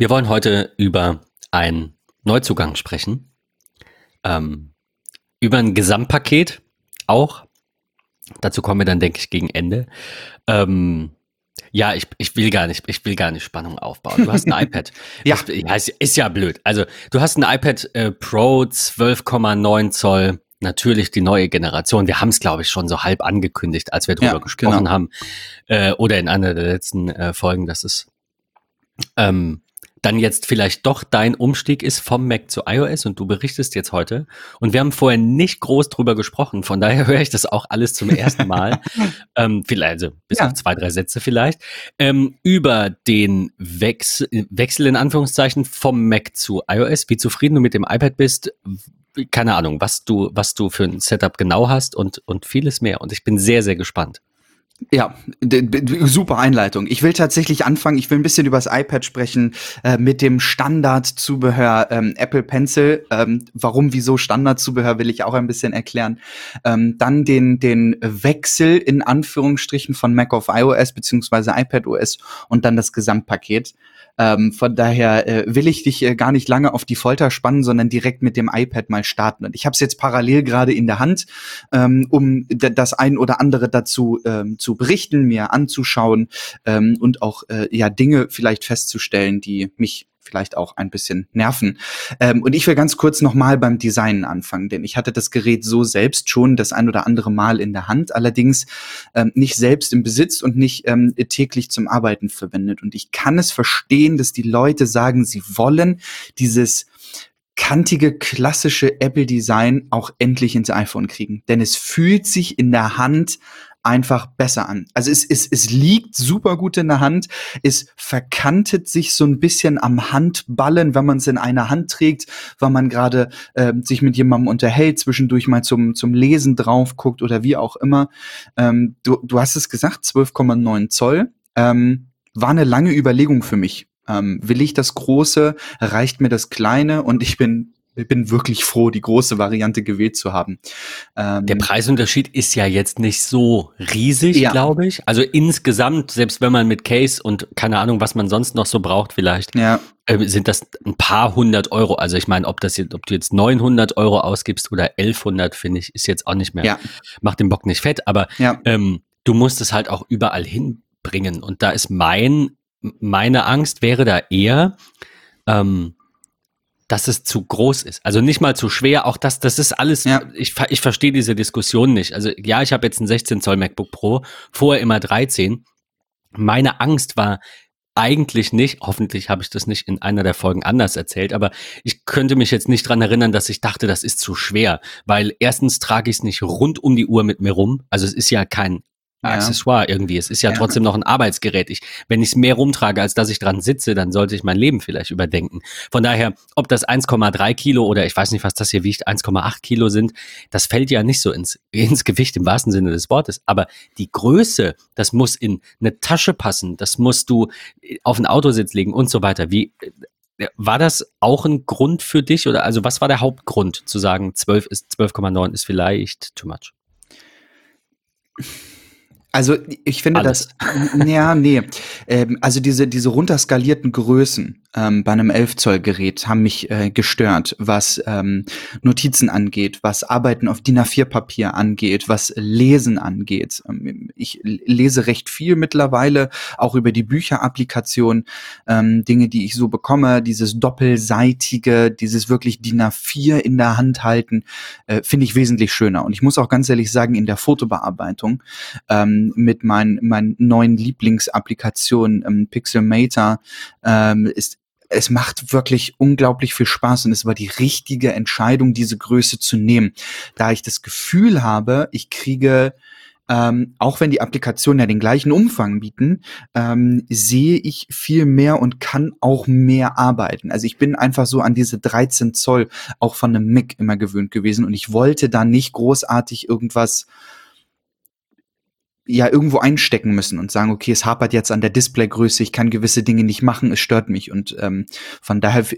Wir wollen heute über einen Neuzugang sprechen. Ähm, über ein Gesamtpaket auch. Dazu kommen wir dann, denke ich, gegen Ende. Ähm, ja, ich, ich will gar nicht, ich will gar nicht Spannung aufbauen. Du hast ein iPad. ja. Das, ja, ist, ist ja blöd. Also, du hast ein iPad äh, Pro 12,9 Zoll. Natürlich die neue Generation. Wir haben es, glaube ich, schon so halb angekündigt, als wir drüber Ja, gesprochen genau. haben. Äh, oder in einer der letzten äh, Folgen, dass es ähm, dann jetzt vielleicht doch dein Umstieg ist vom Mac zu iOS und du berichtest jetzt heute. Und wir haben vorher nicht groß drüber gesprochen, von daher höre ich das auch alles zum ersten Mal. ähm, vielleicht, also bis Ja. auf zwei, drei Sätze vielleicht. Ähm, über den Wechsel, Wechsel in Anführungszeichen vom Mac zu iOS, wie zufrieden du mit dem iPad bist, keine Ahnung, was du, was du für ein Setup genau hast und, und vieles mehr. Und ich bin sehr, sehr gespannt. Ja, super Einleitung. Ich will tatsächlich anfangen, ich will ein bisschen über das iPad sprechen, äh, mit dem Standardzubehör ähm, Apple Pencil. Ähm, warum, wieso Standardzubehör will ich auch ein bisschen erklären. Ähm, dann den, den Wechsel in Anführungsstrichen von Mac auf iOS beziehungsweise iPad OS und dann das Gesamtpaket. Ähm, von daher äh, will ich dich äh, gar nicht lange auf die Folter spannen, sondern direkt mit dem iPad mal starten. Und ich habe es jetzt parallel gerade in der Hand, ähm, um das ein oder andere dazu ähm, zu berichten, mir anzuschauen ähm, und auch äh, ja Dinge vielleicht festzustellen, die mich vielleicht auch ein bisschen nerven. Ähm, und ich will ganz kurz nochmal beim Design anfangen, denn ich hatte das Gerät so selbst schon das ein oder andere Mal in der Hand, allerdings ähm, nicht selbst im Besitz und nicht ähm, täglich zum Arbeiten verwendet. Und ich kann es verstehen, dass die Leute sagen, sie wollen dieses kantige, klassische Apple-Design auch endlich ins iPhone kriegen. Denn es fühlt sich in der Hand einfach besser an. Also es, es, es liegt super gut in der Hand. Es verkantet sich so ein bisschen am Handballen, wenn man es in einer Hand trägt, weil man gerade ähm, sich mit jemandem unterhält, zwischendurch mal zum, zum Lesen drauf guckt oder wie auch immer. Ähm, du, du hast es gesagt, 12,9 Zoll. Ähm, war eine lange Überlegung für mich. Ähm, will ich das Große? Reicht mir das Kleine? Und ich bin, bin wirklich froh, die große Variante gewählt zu haben. Ähm, Der Preisunterschied ist ja jetzt nicht so riesig, Ja. glaube ich. Also insgesamt, selbst wenn man mit Case und keine Ahnung, was man sonst noch so braucht, vielleicht, ja, äh, sind das ein paar hundert Euro. Also ich meine, ob das jetzt, ob du jetzt 900 Euro ausgibst oder 1100, finde ich, ist jetzt auch nicht mehr, ja, macht den Bock nicht fett. Aber ähm, du musst es halt auch überall hinbringen. Und da ist mein, meine Angst wäre da eher, ähm, dass es zu groß ist. Also nicht mal zu schwer, auch das, das ist alles, Ja. ich, ich verstehe diese Diskussion nicht. Also ja, ich habe jetzt ein 16 Zoll MacBook Pro, vorher immer 13. Meine Angst war eigentlich nicht, hoffentlich habe ich das nicht in einer der Folgen anders erzählt, aber ich könnte mich jetzt nicht dran erinnern, dass ich dachte, das ist zu schwer, weil erstens trage ich es nicht rund um die Uhr mit mir rum. Also es ist ja kein Ja. Accessoire irgendwie. Es ist ja, Ja. trotzdem noch ein Arbeitsgerät. Ich, wenn ich es mehr rumtrage, als dass ich dran sitze, dann sollte ich mein Leben vielleicht überdenken. Von daher, ob das 1,3 Kilo oder ich weiß nicht, was das hier wiegt, 1,8 Kilo sind, das fällt ja nicht so ins, ins Gewicht im wahrsten Sinne des Wortes. Aber die Größe, das muss in eine Tasche passen, das musst du auf einen Autositz legen und so weiter. Wie, äh, war das auch ein Grund für dich oder also was war der Hauptgrund zu sagen, 12 ist 12,9 ist vielleicht too much? Also ich finde Alles. das, ja, nee, ähm, also diese diese runterskalierten Größen ähm, bei einem 11 Zoll Gerät haben mich äh, gestört, was ähm, Notizen angeht, was Arbeiten auf DIN A4 Papier angeht, was Lesen angeht. Ähm, ich lese recht viel mittlerweile, auch über die Bücherapplikation, ähm, Dinge, die ich so bekomme, dieses doppelseitige, dieses wirklich DIN A4 in der Hand halten, äh, finde ich wesentlich schöner. Und ich muss auch ganz ehrlich sagen, in der Fotobearbeitung ähm, mit meinen meinen neuen Lieblingsapplikationen ähm, Pixelmator ähm, ist es macht wirklich unglaublich viel Spaß und es war die richtige Entscheidung, diese Größe zu nehmen, da ich das Gefühl habe, ich kriege ähm, auch wenn die Applikationen ja den gleichen Umfang bieten, ähm, sehe ich viel mehr und kann auch mehr arbeiten. Also ich bin einfach so an diese 13 Zoll auch von einem Mac immer gewöhnt gewesen und ich wollte da nicht großartig irgendwas ja irgendwo einstecken müssen und sagen, okay, es hapert jetzt an der Displaygröße, ich kann gewisse Dinge nicht machen, es stört mich und ähm, von daher f-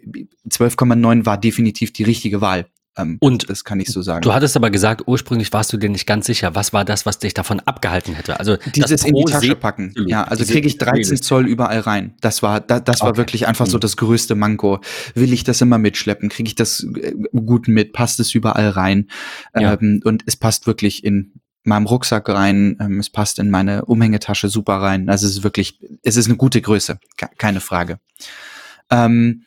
12,9 war definitiv die richtige Wahl. Ähm, und das kann ich so sagen. Du hattest aber gesagt, ursprünglich warst du dir nicht ganz sicher. Was war das, was dich davon abgehalten hätte? Also dieses in die Tasche packen. Ja, also kriege ich 13 Zoll überall rein. Das war, da, das war okay. wirklich einfach so mhm. das größte Manko. Will ich das immer mitschleppen? Kriege ich das äh, gut mit? Passt es überall rein? Ja. Ähm, und es passt wirklich in meinem Rucksack rein. Ähm, es passt in meine Umhängetasche super rein. Also es ist wirklich, es ist eine gute Größe, keine Frage. Ähm,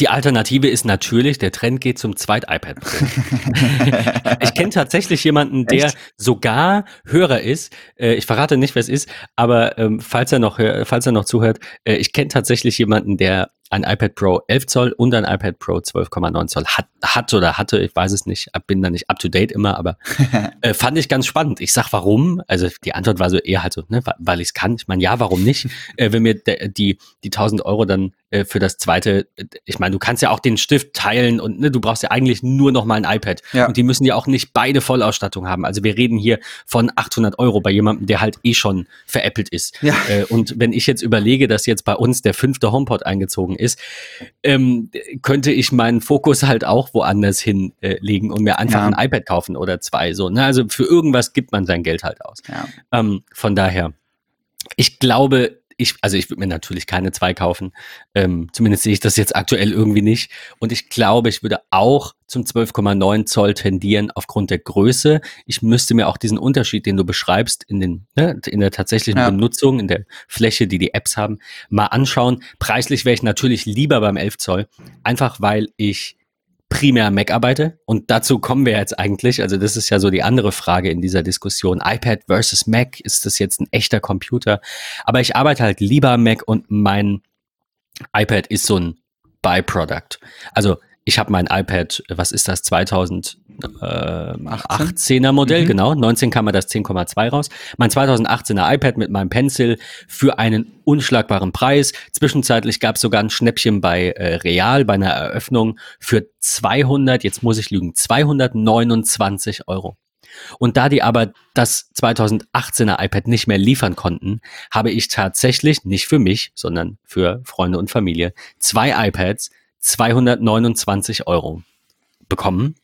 die Alternative ist natürlich, der Trend geht zum Zweit-iPad. ich kenne tatsächlich jemanden, der Echt? sogar Hörer ist. Äh, ich verrate nicht, wer es ist, aber ähm, falls er noch, falls er noch zuhört, äh, ich kenne tatsächlich jemanden, der ein iPad Pro 11 Zoll und ein iPad Pro 12,9 Zoll hat, hat oder hatte, ich weiß es nicht, bin da nicht up to date immer, aber äh, fand ich ganz spannend. Ich sag warum, also die Antwort war so eher halt so, ne, weil ich es kann. Ich meine, ja, warum nicht? Äh, wenn mir de, die, die 1000 Euro dann äh, für das zweite, äh, ich meine, du kannst ja auch den Stift teilen und ne, du brauchst ja eigentlich nur noch mal ein iPad. Ja. Und die müssen ja auch nicht beide Vollausstattung haben. Also wir reden hier von 800 Euro bei jemandem, der halt eh schon veräppelt ist. Ja. Äh, und wenn ich jetzt überlege, dass jetzt bei uns der fünfte HomePod eingezogen ist, ähm, könnte ich meinen Fokus halt auch woanders hinlegen äh, und mir einfach ja. ein iPad kaufen oder zwei. So, ne? Also für irgendwas gibt man sein Geld halt aus. Ja. Ähm, von daher, ich glaube, ich, also ich würde mir natürlich keine zwei kaufen. Ähm, zumindest sehe ich das jetzt aktuell irgendwie nicht. Und ich glaube, ich würde auch zum 12,9 Zoll tendieren aufgrund der Größe. Ich müsste mir auch diesen Unterschied, den du beschreibst, in, den, ne, in der tatsächlichen ja. Benutzung, in der Fläche, die die Apps haben, mal anschauen. Preislich wäre ich natürlich lieber beim 11 Zoll, einfach weil ich primär Mac arbeite. Und dazu kommen wir jetzt eigentlich. Also das ist ja so die andere Frage in dieser Diskussion. iPad versus Mac, ist das jetzt ein echter Computer? Aber ich arbeite halt lieber Mac und mein iPad ist so ein Byproduct. Also ich habe mein iPad, was ist das, 2018er Modell, mhm. genau. 19 kam mir das 10,2 raus. Mein 2018er iPad mit meinem Pencil für einen unschlagbaren Preis. Zwischenzeitlich gab es sogar ein Schnäppchen bei äh, Real bei einer Eröffnung für 200, jetzt muss ich lügen, 229 Euro. Und da die aber das 2018er iPad nicht mehr liefern konnten, habe ich tatsächlich, nicht für mich, sondern für Freunde und Familie, zwei iPads 229 Euro bekommen.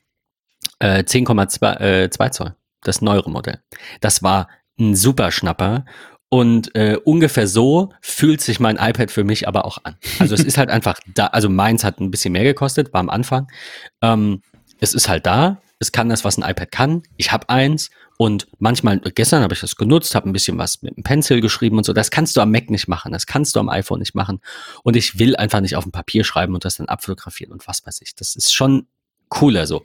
Äh, 10,2 äh, Zoll, das neuere Modell. Das war ein super Schnapper. Und äh, ungefähr so fühlt sich mein iPad für mich aber auch an. Also es ist halt einfach da, also meins hat ein bisschen mehr gekostet, war am Anfang. Ähm, es ist halt da, es kann das, was ein iPad kann. Ich habe eins und manchmal, gestern habe ich das genutzt, habe ein bisschen was mit einem Pencil geschrieben und so. Das kannst du am Mac nicht machen, das kannst du am iPhone nicht machen. Und ich will einfach nicht auf dem Papier schreiben und das dann abfotografieren und was weiß ich. Das ist schon cooler so.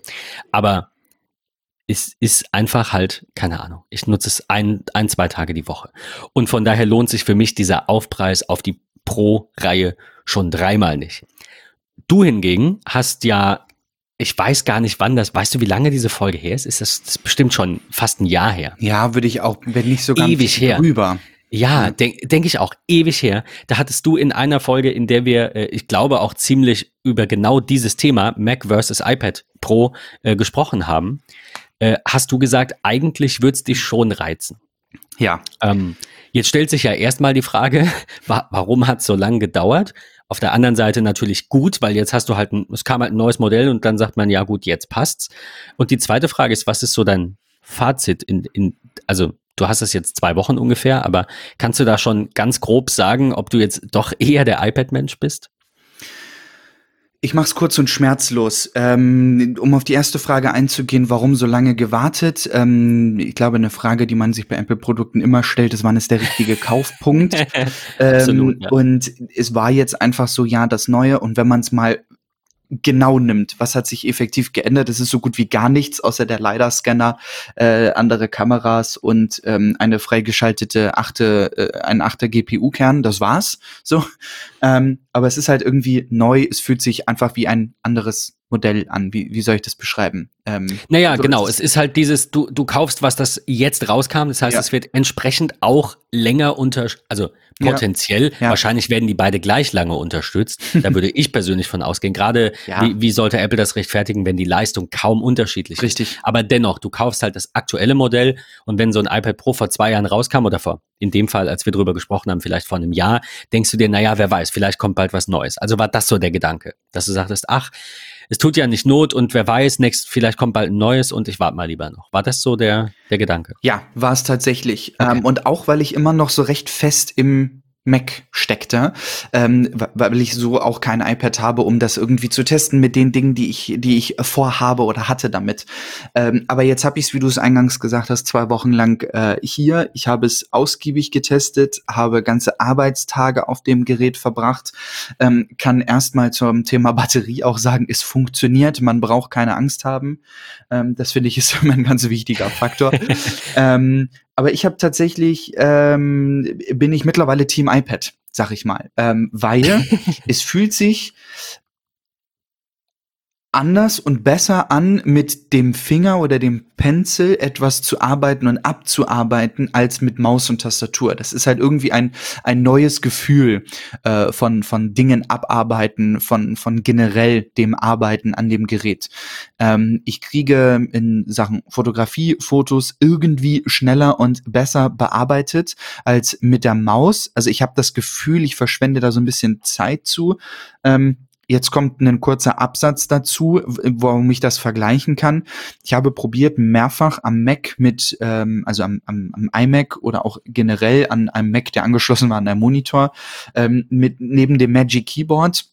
Aber es ist einfach halt, keine Ahnung, ich nutze es ein, ein, zwei Tage die Woche. Und von daher lohnt sich für mich dieser Aufpreis auf die Pro-Reihe schon dreimal nicht. Du hingegen hast ja ich weiß gar nicht, wann das. Weißt du, wie lange diese Folge her ist? Ist das, das ist bestimmt schon fast ein Jahr her? Ja, würde ich auch, wenn nicht sogar ewig her. drüber. Ja, denke denk ich auch, ewig her. Da hattest du in einer Folge, in der wir, äh, ich glaube, auch ziemlich über genau dieses Thema, Mac versus iPad Pro, äh, gesprochen haben, äh, hast du gesagt, eigentlich würde es dich schon reizen. Ja. Ähm, jetzt stellt sich ja erstmal die Frage, wa warum hat es so lange gedauert? Auf der anderen Seite natürlich gut, weil jetzt hast du halt ein, es kam halt ein neues Modell und dann sagt man, ja gut, jetzt passt's. Und die zweite Frage ist, was ist so dein Fazit in, in also du hast es jetzt zwei Wochen ungefähr, aber kannst du da schon ganz grob sagen, ob du jetzt doch eher der iPad-Mensch bist? Ich mach's kurz und schmerzlos. Ähm, um auf die erste Frage einzugehen, warum so lange gewartet? Ähm, ich glaube, eine Frage, die man sich bei Apple-Produkten immer stellt, ist, wann ist der richtige Kaufpunkt? Absolut, ähm, ja. Und es war jetzt einfach so, ja, das Neue. Und wenn man es mal genau nimmt. Was hat sich effektiv geändert? Es ist so gut wie gar nichts, außer der LiDAR-Scanner, äh, andere Kameras und ähm, eine freigeschaltete achte, äh, ein achter GPU-Kern. Das war's. So. Ähm, aber es ist halt irgendwie neu. Es fühlt sich einfach wie ein anderes Modell an. Wie, wie soll ich das beschreiben? Ähm, naja, so genau. Es ist halt dieses, du, du kaufst was, das jetzt rauskam. Das heißt, ja. es wird entsprechend auch länger unter, also potenziell. Ja. Ja. Wahrscheinlich werden die beide gleich lange unterstützt. Da würde ich persönlich von ausgehen. Gerade wie, wie sollte Apple das rechtfertigen, wenn die Leistung kaum unterschiedlich Richtig. ist? Richtig. Aber dennoch, du kaufst halt das aktuelle Modell und wenn so ein iPad Pro vor zwei Jahren rauskam oder vor, in dem Fall, als wir drüber gesprochen haben, vielleicht vor einem Jahr, denkst du dir, naja, wer weiß, vielleicht kommt bald was Neues. Also war das so der Gedanke, dass du sagtest, ach, es tut ja nicht Not und wer weiß, next, vielleicht kommt bald ein neues und ich warte mal lieber noch. War das so der, der Gedanke? Ja, war es tatsächlich. Okay. Ähm, und auch, weil ich immer noch so recht fest im Mac steckte, ähm, weil ich so auch kein iPad habe, um das irgendwie zu testen mit den Dingen, die ich, die ich vorhabe oder hatte damit. Ähm, aber jetzt habe ich es, wie du es eingangs gesagt hast, zwei Wochen lang äh, hier. Ich habe es ausgiebig getestet, habe ganze Arbeitstage auf dem Gerät verbracht, ähm, kann erstmal zum Thema Batterie auch sagen, es funktioniert, man braucht keine Angst haben. Ähm, das finde ich ist immer ein ganz wichtiger Faktor. ähm, aber ich habe tatsächlich, ähm, bin ich mittlerweile Team iPad, sag ich mal. Ähm, weil es fühlt sich anders und besser an, mit dem Finger oder dem Pencil etwas zu arbeiten und abzuarbeiten, als mit Maus und Tastatur. Das ist halt irgendwie ein, ein neues Gefühl äh, von, von Dingen abarbeiten, von, von generell dem Arbeiten an dem Gerät. Ähm, ich kriege in Sachen Fotografie Fotos irgendwie schneller und besser bearbeitet als mit der Maus. Also ich habe das Gefühl, ich verschwende da so ein bisschen Zeit zu. Ähm, Jetzt kommt ein kurzer Absatz dazu, warum ich das vergleichen kann. Ich habe probiert, mehrfach am Mac mit, ähm, also am, am, am iMac oder auch generell an einem Mac, der angeschlossen war an einem Monitor, ähm, mit neben dem Magic Keyboard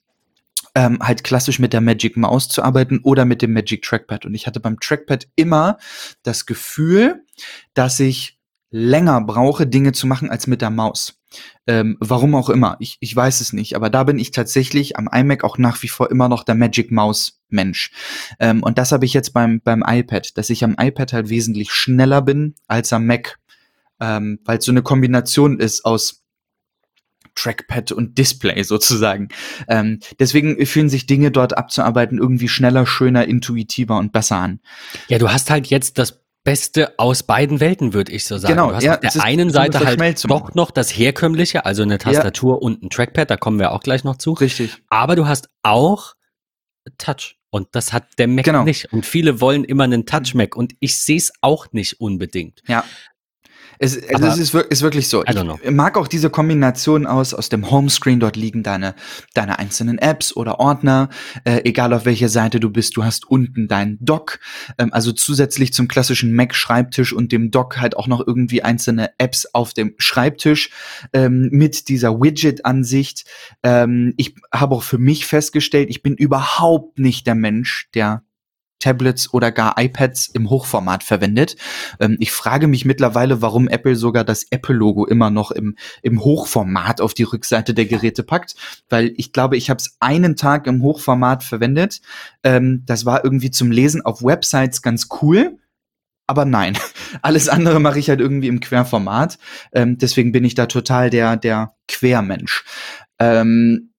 ähm, halt klassisch mit der Magic Maus zu arbeiten oder mit dem Magic Trackpad. Und ich hatte beim Trackpad immer das Gefühl, dass ich länger brauche, Dinge zu machen als mit der Maus. Ähm, warum auch immer, ich, ich weiß es nicht, aber da bin ich tatsächlich am iMac auch nach wie vor immer noch der Magic Mouse Mensch. Ähm, und das habe ich jetzt beim, beim iPad, dass ich am iPad halt wesentlich schneller bin als am Mac, ähm, weil es so eine Kombination ist aus Trackpad und Display sozusagen. Ähm, deswegen fühlen sich Dinge dort abzuarbeiten irgendwie schneller, schöner, intuitiver und besser an. Ja, du hast halt jetzt das Beste aus beiden Welten, würde ich so sagen. Genau, du hast ja, auf der einen Seite halt doch noch das herkömmliche, also eine Tastatur ja. und ein Trackpad, da kommen wir auch gleich noch zu. Richtig. Aber du hast auch Touch und das hat der Mac genau. nicht. Und viele wollen immer einen Touch Mac und ich sehe es auch nicht unbedingt. Ja. Es, also es ist, ist, wirklich so. Ich mag auch diese Kombination aus, aus dem Homescreen, dort liegen deine, deine einzelnen Apps oder Ordner, äh, egal auf welcher Seite du bist, du hast unten dein Dock, ähm, also zusätzlich zum klassischen Mac-Schreibtisch und dem Dock halt auch noch irgendwie einzelne Apps auf dem Schreibtisch ähm, mit dieser Widget-Ansicht. Ähm, ich habe auch für mich festgestellt, ich bin überhaupt nicht der Mensch, der Tablets oder gar iPads im Hochformat verwendet. Ähm, ich frage mich mittlerweile, warum Apple sogar das Apple-Logo immer noch im, im Hochformat auf die Rückseite der Geräte packt, weil ich glaube, ich habe es einen Tag im Hochformat verwendet. Ähm, das war irgendwie zum Lesen auf Websites ganz cool. Aber nein, alles andere mache ich halt irgendwie im Querformat. Ähm, deswegen bin ich da total der, der Quermensch. Ähm,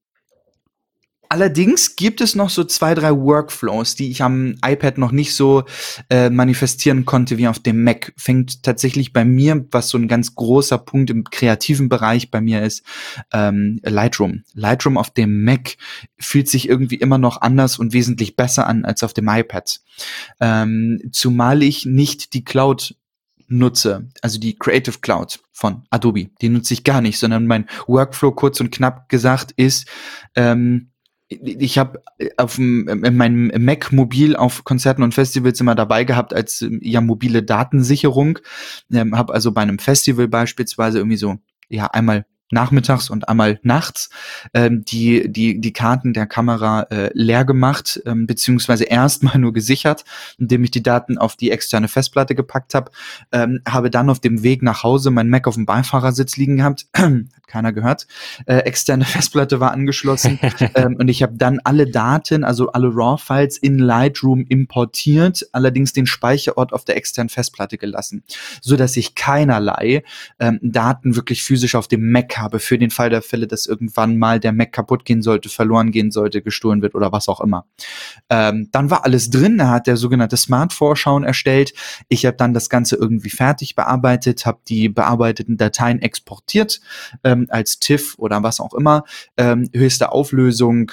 Allerdings gibt es noch so zwei, drei Workflows, die ich am iPad noch nicht so äh, manifestieren konnte wie auf dem Mac. Fängt tatsächlich bei mir, was so ein ganz großer Punkt im kreativen Bereich bei mir ist, ähm, Lightroom. Lightroom auf dem Mac fühlt sich irgendwie immer noch anders und wesentlich besser an als auf dem iPad. Ähm, zumal ich nicht die Cloud nutze, also die Creative Cloud von Adobe, die nutze ich gar nicht, sondern mein Workflow kurz und knapp gesagt ist, ähm, ich habe äh, auf in meinem Mac mobil auf Konzerten und Festivals immer dabei gehabt als ähm, ja mobile Datensicherung. Ähm, habe also bei einem Festival beispielsweise irgendwie so ja einmal nachmittags und einmal nachts ähm, die, die, die Karten der Kamera äh, leer gemacht, ähm, beziehungsweise erstmal nur gesichert, indem ich die Daten auf die externe Festplatte gepackt habe, ähm, habe dann auf dem Weg nach Hause mein Mac auf dem Beifahrersitz liegen gehabt, hat keiner gehört, äh, externe Festplatte war angeschlossen ähm, und ich habe dann alle Daten, also alle RAW-Files in Lightroom importiert, allerdings den Speicherort auf der externen Festplatte gelassen, so dass ich keinerlei ähm, Daten wirklich physisch auf dem Mac habe für den Fall der Fälle, dass irgendwann mal der Mac kaputt gehen sollte, verloren gehen sollte, gestohlen wird oder was auch immer. Ähm, dann war alles drin. Er hat der sogenannte Smart-Vorschauen erstellt. Ich habe dann das Ganze irgendwie fertig bearbeitet, habe die bearbeiteten Dateien exportiert ähm, als TIFF oder was auch immer. Ähm, höchste Auflösung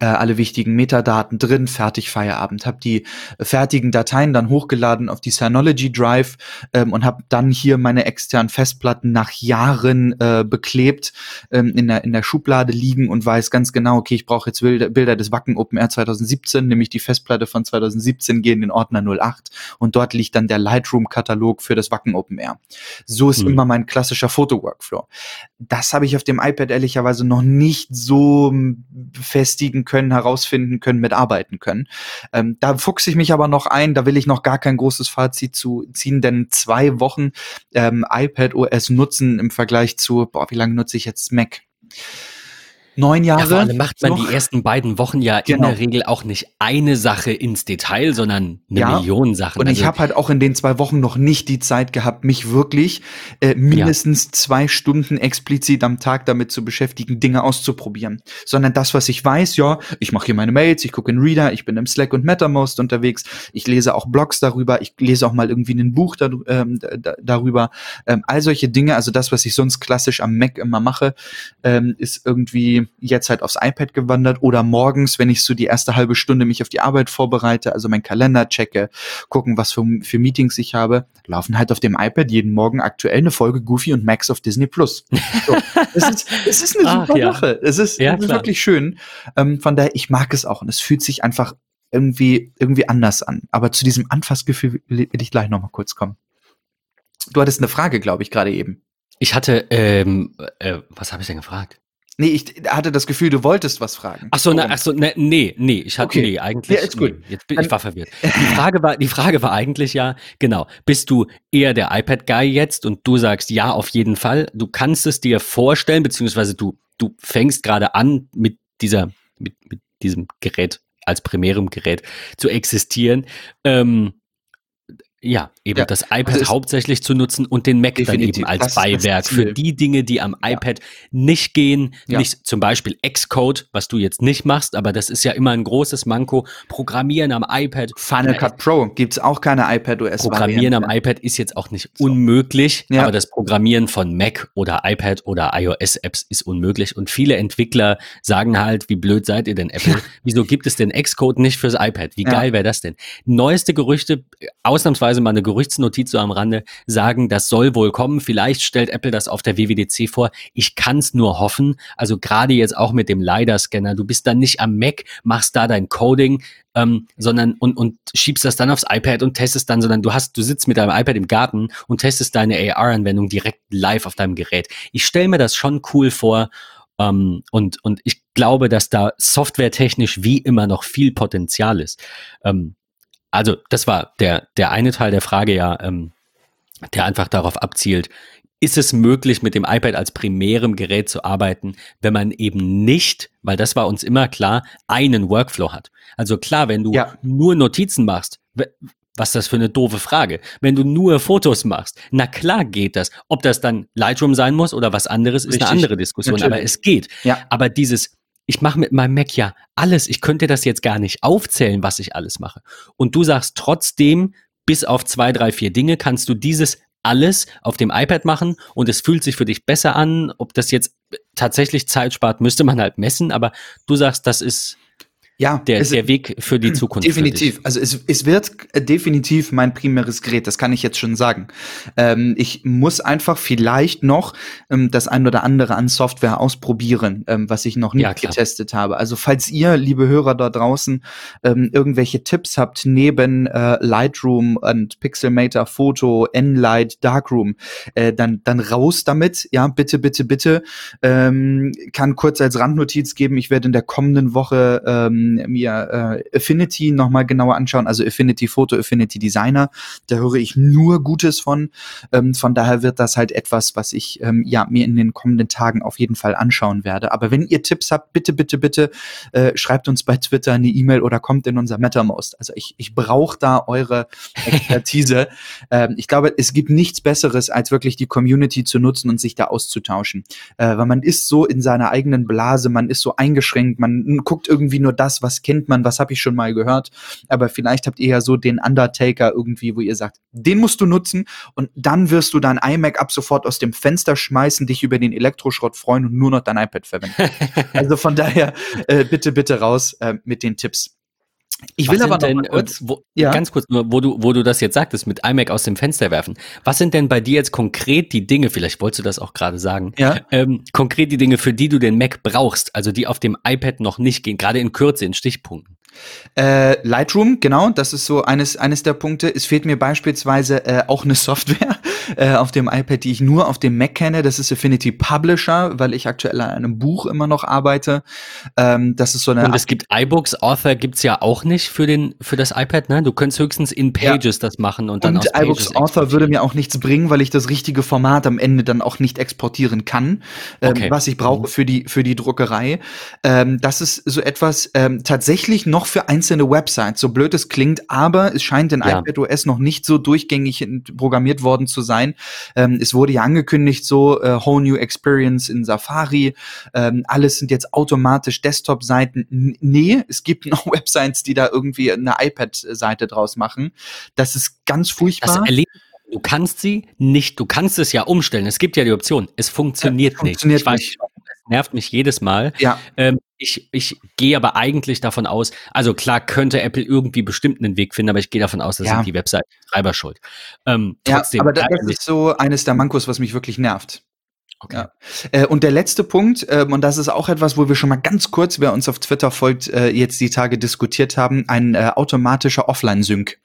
äh, alle wichtigen Metadaten drin, fertig Feierabend. Habe die fertigen Dateien dann hochgeladen auf die Synology Drive ähm, und habe dann hier meine externen Festplatten nach Jahren äh, beklebt ähm, in, der, in der Schublade liegen und weiß ganz genau, okay, ich brauche jetzt Bilder, Bilder des Wacken Open Air 2017, nämlich die Festplatte von 2017 gehen in den Ordner 08 und dort liegt dann der Lightroom-Katalog für das Wacken Open Air. So ist mhm. immer mein klassischer Foto-Workflow. Das habe ich auf dem iPad ehrlicherweise noch nicht so festigen können, herausfinden können, mitarbeiten können. Ähm, da fuchse ich mich aber noch ein, da will ich noch gar kein großes Fazit zu ziehen, denn zwei Wochen ähm, iPad OS nutzen im Vergleich zu, boah, wie lange nutze ich jetzt Mac? Neun Jahre. Ja, vor allem macht man noch. die ersten beiden Wochen ja genau. in der Regel auch nicht eine Sache ins Detail, sondern eine ja. Million Sachen. Und also ich habe halt auch in den zwei Wochen noch nicht die Zeit gehabt, mich wirklich äh, mindestens ja. zwei Stunden explizit am Tag damit zu beschäftigen, Dinge auszuprobieren. Sondern das, was ich weiß, ja, ich mache hier meine Mails, ich gucke in Reader, ich bin im Slack und MetaMost unterwegs, ich lese auch Blogs darüber, ich lese auch mal irgendwie ein Buch da, ähm, da, darüber. Ähm, all solche Dinge, also das, was ich sonst klassisch am Mac immer mache, ähm, ist irgendwie jetzt halt aufs iPad gewandert oder morgens, wenn ich so die erste halbe Stunde mich auf die Arbeit vorbereite, also meinen Kalender checke, gucken, was für, für Meetings ich habe, laufen halt auf dem iPad jeden Morgen aktuell eine Folge Goofy und Max auf Disney Plus. So, es, ist, es ist eine Ach, super ja. Sache. Es ist, ja, es ist wirklich schön. Ähm, von daher, ich mag es auch und es fühlt sich einfach irgendwie, irgendwie anders an. Aber zu diesem Anfassgefühl will ich gleich nochmal kurz kommen. Du hattest eine Frage, glaube ich, gerade eben. Ich hatte, ähm, äh, was habe ich denn gefragt? Nee, ich hatte das Gefühl, du wolltest was fragen. Ach so, na, ach so ne, nee, nee, ich hatte, okay. nee, eigentlich. Ja, ist gut. Nee, jetzt bin, ich war verwirrt. Die Frage war, die Frage war eigentlich ja, genau, bist du eher der iPad-Guy jetzt und du sagst ja, auf jeden Fall. Du kannst es dir vorstellen, beziehungsweise du, du fängst gerade an mit dieser, mit, mit diesem Gerät als primärem Gerät zu existieren. Ähm, ja, eben ja, das iPad also hauptsächlich zu nutzen und den Mac dann eben als Beiwerk für die Dinge, die am ja. iPad nicht gehen. Ja. Nicht zum Beispiel Xcode, was du jetzt nicht machst, aber das ist ja immer ein großes Manko. Programmieren am iPad. Final Cut Pro gibt's auch keine iPad OS. Programmieren am iPad ist jetzt auch nicht unmöglich, ja. aber das Programmieren von Mac oder iPad oder iOS Apps ist unmöglich und viele Entwickler sagen halt, wie blöd seid ihr denn Apple? Wieso gibt es denn Xcode nicht fürs iPad? Wie geil wäre das denn? Neueste Gerüchte, ausnahmsweise mal eine Gerüchtsnotiz so am Rande, sagen, das soll wohl kommen. Vielleicht stellt Apple das auf der WWDC vor. Ich kann es nur hoffen. Also gerade jetzt auch mit dem LiDAR-Scanner. Du bist dann nicht am Mac, machst da dein Coding, ähm, sondern und, und schiebst das dann aufs iPad und testest dann, sondern du hast, du sitzt mit deinem iPad im Garten und testest deine AR-Anwendung direkt live auf deinem Gerät. Ich stelle mir das schon cool vor. Um, ähm, und, und ich glaube, dass da softwaretechnisch wie immer noch viel Potenzial ist. Um, ähm, also das war der, der eine Teil der Frage ja, ähm, der einfach darauf abzielt, ist es möglich, mit dem iPad als primärem Gerät zu arbeiten, wenn man eben nicht, weil das war uns immer klar, einen Workflow hat. Also klar, wenn du ja. nur Notizen machst, was das für eine doofe Frage? Wenn du nur Fotos machst, na klar geht das. Ob das dann Lightroom sein muss oder was anderes, ist Richtig. eine andere Diskussion. Natürlich. Aber es geht. Ja. Aber dieses ich mache mit meinem Mac ja alles. Ich könnte das jetzt gar nicht aufzählen, was ich alles mache. Und du sagst trotzdem, bis auf zwei, drei, vier Dinge kannst du dieses alles auf dem iPad machen und es fühlt sich für dich besser an. Ob das jetzt tatsächlich Zeit spart, müsste man halt messen, aber du sagst, das ist ja, der, es, der Weg für die Zukunft. Definitiv. Also es, es wird definitiv mein primäres Gerät, das kann ich jetzt schon sagen. Ähm, ich muss einfach vielleicht noch ähm, das ein oder andere an Software ausprobieren, ähm, was ich noch nicht ja, getestet habe. Also falls ihr, liebe Hörer da draußen, ähm, irgendwelche Tipps habt neben äh, Lightroom und Pixelmator, Photo, Enlight, Darkroom, äh, dann, dann raus damit. Ja, bitte, bitte, bitte. Ähm, kann kurz als Randnotiz geben, ich werde in der kommenden Woche ähm, mir äh, Affinity nochmal genauer anschauen, also Affinity Photo, Affinity Designer. Da höre ich nur Gutes von. Ähm, von daher wird das halt etwas, was ich ähm, ja mir in den kommenden Tagen auf jeden Fall anschauen werde. Aber wenn ihr Tipps habt, bitte, bitte, bitte äh, schreibt uns bei Twitter eine E-Mail oder kommt in unser MetaMost. Also ich, ich brauche da eure Expertise. ähm, ich glaube, es gibt nichts Besseres, als wirklich die Community zu nutzen und sich da auszutauschen. Äh, weil man ist so in seiner eigenen Blase, man ist so eingeschränkt, man guckt irgendwie nur das, das, was kennt man, was habe ich schon mal gehört. Aber vielleicht habt ihr ja so den Undertaker irgendwie, wo ihr sagt, den musst du nutzen und dann wirst du dein iMac ab sofort aus dem Fenster schmeißen, dich über den Elektroschrott freuen und nur noch dein iPad verwenden. also von daher äh, bitte, bitte raus äh, mit den Tipps. Ich will aber denn, kurz, wo, ja? ganz kurz nur, wo du, wo du das jetzt sagtest, mit iMac aus dem Fenster werfen. Was sind denn bei dir jetzt konkret die Dinge, vielleicht wolltest du das auch gerade sagen, ja? ähm, konkret die Dinge, für die du den Mac brauchst, also die auf dem iPad noch nicht gehen, gerade in Kürze, in Stichpunkten? Äh, Lightroom, genau, das ist so eines, eines der Punkte. Es fehlt mir beispielsweise äh, auch eine Software äh, auf dem iPad, die ich nur auf dem Mac kenne. Das ist Affinity Publisher, weil ich aktuell an einem Buch immer noch arbeite. Ähm, das ist so eine. Und es gibt iBooks, Author gibt's ja auch nicht für den für das iPad, ne? Du könntest höchstens in Pages ja. das machen und dann und iBooks Author würde mir auch nichts bringen, weil ich das richtige Format am Ende dann auch nicht exportieren kann, ähm, okay. was ich brauche für die für die Druckerei. Ähm, das ist so etwas ähm, tatsächlich noch für einzelne Websites, so blöd es klingt, aber es scheint in ja. iPadOS noch nicht so durchgängig programmiert worden zu sein. Ähm, es wurde ja angekündigt, so äh, Whole New Experience in Safari. Ähm, alles sind jetzt automatisch Desktop-Seiten. Nee, es gibt noch Websites, die da irgendwie eine iPad-Seite draus machen. Das ist ganz furchtbar. Du kannst sie nicht, du kannst es ja umstellen. Es gibt ja die Option. Es funktioniert, ja, funktioniert nicht. Ich weiß, es nervt mich jedes Mal. Ja. Ähm, ich, ich gehe aber eigentlich davon aus, also klar könnte Apple irgendwie bestimmt einen Weg finden, aber ich gehe davon aus, dass ja. sind die Website-Treiber schuld. Ähm, trotzdem, ja, aber das, das ist so eines der Mankos, was mich wirklich nervt. Okay. Ja. Äh, und der letzte Punkt, ähm, und das ist auch etwas, wo wir schon mal ganz kurz, wer uns auf Twitter folgt, äh, jetzt die Tage diskutiert haben, ein äh, automatischer Offline-Sync.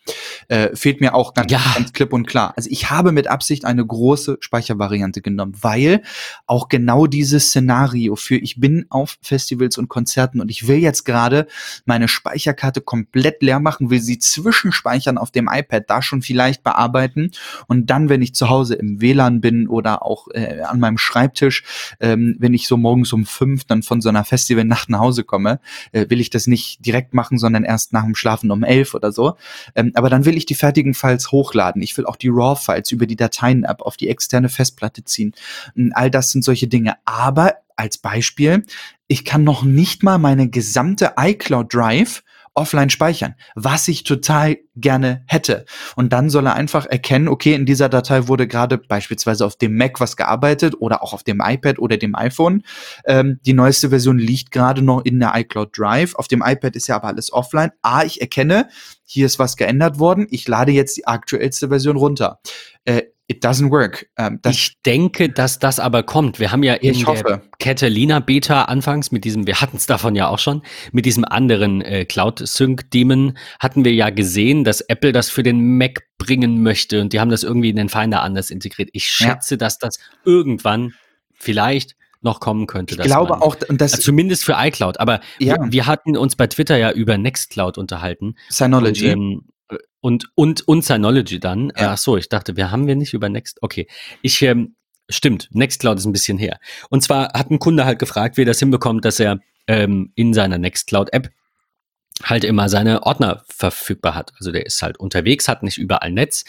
Fehlt mir auch ganz, ja. ganz klipp und klar. Also ich habe mit Absicht eine große Speichervariante genommen, weil auch genau dieses Szenario für ich bin auf Festivals und Konzerten und ich will jetzt gerade meine Speicherkarte komplett leer machen, will sie zwischenspeichern auf dem iPad, da schon vielleicht bearbeiten und dann, wenn ich zu Hause im WLAN bin oder auch äh, an meinem Schreibtisch, ähm, wenn ich so morgens um fünf dann von so einer Festivalnacht nach Hause komme, äh, will ich das nicht direkt machen, sondern erst nach dem Schlafen um elf oder so. Ähm, aber dann will ich die fertigen Files hochladen. Ich will auch die RAW-Files über die Dateien-App auf die externe Festplatte ziehen. Und all das sind solche Dinge. Aber als Beispiel, ich kann noch nicht mal meine gesamte iCloud Drive offline speichern, was ich total gerne hätte. Und dann soll er einfach erkennen, okay, in dieser Datei wurde gerade beispielsweise auf dem Mac was gearbeitet oder auch auf dem iPad oder dem iPhone. Ähm, die neueste Version liegt gerade noch in der iCloud Drive. Auf dem iPad ist ja aber alles offline. Ah, ich erkenne, hier ist was geändert worden. Ich lade jetzt die aktuellste Version runter. Äh, it doesn't work. Ähm, ich denke, dass das aber kommt. Wir haben ja in ich der Catalina Beta anfangs mit diesem, wir hatten es davon ja auch schon, mit diesem anderen äh, Cloud Sync Daemon hatten wir ja gesehen, dass Apple das für den Mac bringen möchte und die haben das irgendwie in den Finder anders integriert. Ich schätze, ja. dass das irgendwann vielleicht noch kommen könnte. Ich glaube man, auch, und das, also zumindest für iCloud. Aber ja. wir, wir, hatten uns bei Twitter ja über Nextcloud unterhalten. Synology. Und, ähm, und, und, und Synology dann. Ja. Ach so, ich dachte, wir haben wir nicht über Next. Okay. Ich, ähm, stimmt, Nextcloud ist ein bisschen her. Und zwar hat ein Kunde halt gefragt, wie er das hinbekommt, dass er ähm, in seiner Nextcloud-App halt immer seine Ordner verfügbar hat. Also der ist halt unterwegs, hat nicht überall Netz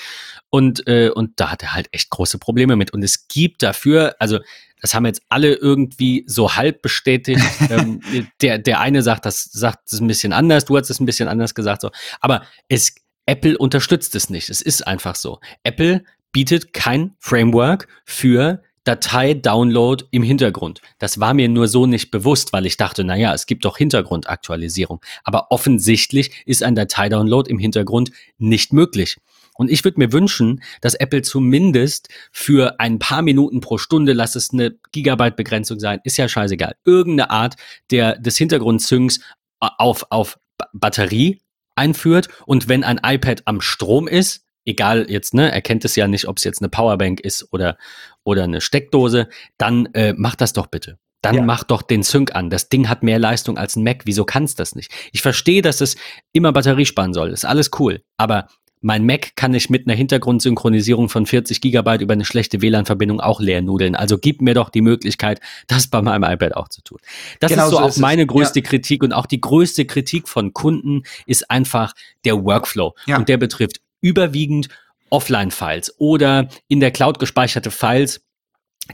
und, äh, und da hat er halt echt große Probleme mit. Und es gibt dafür, also das haben jetzt alle irgendwie so halb bestätigt. ähm, der, der eine sagt, das sagt es ein bisschen anders, du hast es ein bisschen anders gesagt, so. Aber es Apple unterstützt es nicht. Es ist einfach so. Apple bietet kein Framework für Datei-Download im Hintergrund. Das war mir nur so nicht bewusst, weil ich dachte, naja, es gibt doch Hintergrundaktualisierung. Aber offensichtlich ist ein Datei-Download im Hintergrund nicht möglich. Und ich würde mir wünschen, dass Apple zumindest für ein paar Minuten pro Stunde, lass es eine Gigabyte-Begrenzung sein, ist ja scheißegal, irgendeine Art der, des Hintergrundsyncs auf, auf Batterie einführt und wenn ein iPad am Strom ist, egal jetzt, ne, erkennt es ja nicht, ob es jetzt eine Powerbank ist oder, oder eine Steckdose, dann äh, mach das doch bitte. Dann ja. mach doch den Sync an. Das Ding hat mehr Leistung als ein Mac. Wieso kannst das nicht? Ich verstehe, dass es immer Batterie sparen soll. Ist alles cool. Aber mein Mac kann ich mit einer Hintergrundsynchronisierung von 40 Gigabyte über eine schlechte WLAN-Verbindung auch leer nudeln. Also gib mir doch die Möglichkeit, das bei meinem iPad auch zu tun. Das genau ist so, so auch meine größte ja. Kritik und auch die größte Kritik von Kunden ist einfach der Workflow. Ja. Und der betrifft überwiegend Offline-Files oder in der Cloud gespeicherte Files,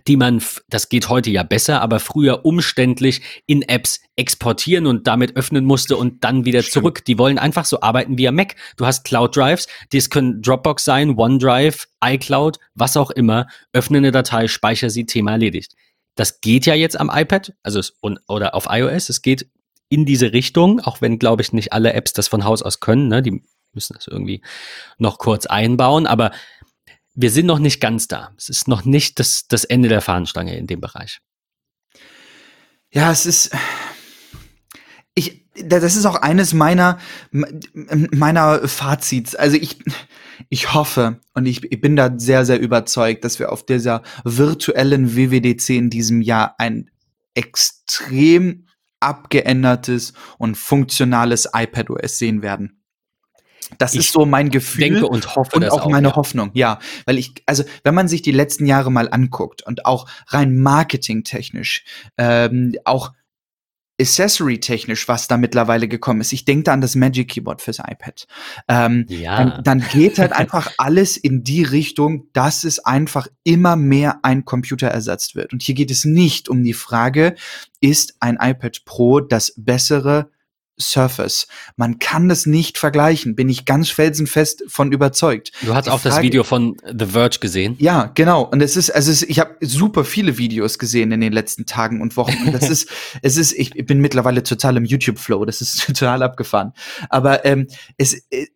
die man, das geht heute ja besser, aber früher umständlich in Apps exportieren und damit öffnen musste und dann wieder Stimmt. zurück. Die wollen einfach so arbeiten wie am Mac. Du hast Cloud Drives, das können Dropbox sein, OneDrive, iCloud, was auch immer. Öffne eine Datei, speichere sie, Thema erledigt. Das geht ja jetzt am iPad, also es, oder auf iOS. Es geht in diese Richtung, auch wenn, glaube ich, nicht alle Apps das von Haus aus können. Ne? Die müssen das irgendwie noch kurz einbauen, aber wir sind noch nicht ganz da. Es ist noch nicht das, das Ende der Fahnenstange in dem Bereich. Ja, es ist. Ich, das ist auch eines meiner, meiner Fazits. Also ich, ich hoffe und ich, ich bin da sehr, sehr überzeugt, dass wir auf dieser virtuellen WWDC in diesem Jahr ein extrem abgeändertes und funktionales iPadOS sehen werden. Das ich ist so mein Gefühl denke und hoffe und auch, auch meine ja. Hoffnung. Ja, weil ich also wenn man sich die letzten Jahre mal anguckt und auch rein marketingtechnisch, ähm, auch Accessory-technisch, was da mittlerweile gekommen ist. Ich denke da an das Magic Keyboard fürs iPad. Ähm, ja. dann, dann geht halt einfach alles in die Richtung, dass es einfach immer mehr ein Computer ersetzt wird. Und hier geht es nicht um die Frage, ist ein iPad Pro das bessere Surface. Man kann das nicht vergleichen, bin ich ganz felsenfest von überzeugt. Du hast Die auch Frage, das Video von The Verge gesehen? Ja, genau. Und es ist, also es, ich habe super viele Videos gesehen in den letzten Tagen und Wochen. Und das ist, es ist, ich bin mittlerweile total im YouTube-Flow. Das ist total abgefahren. Aber ähm, es, äh,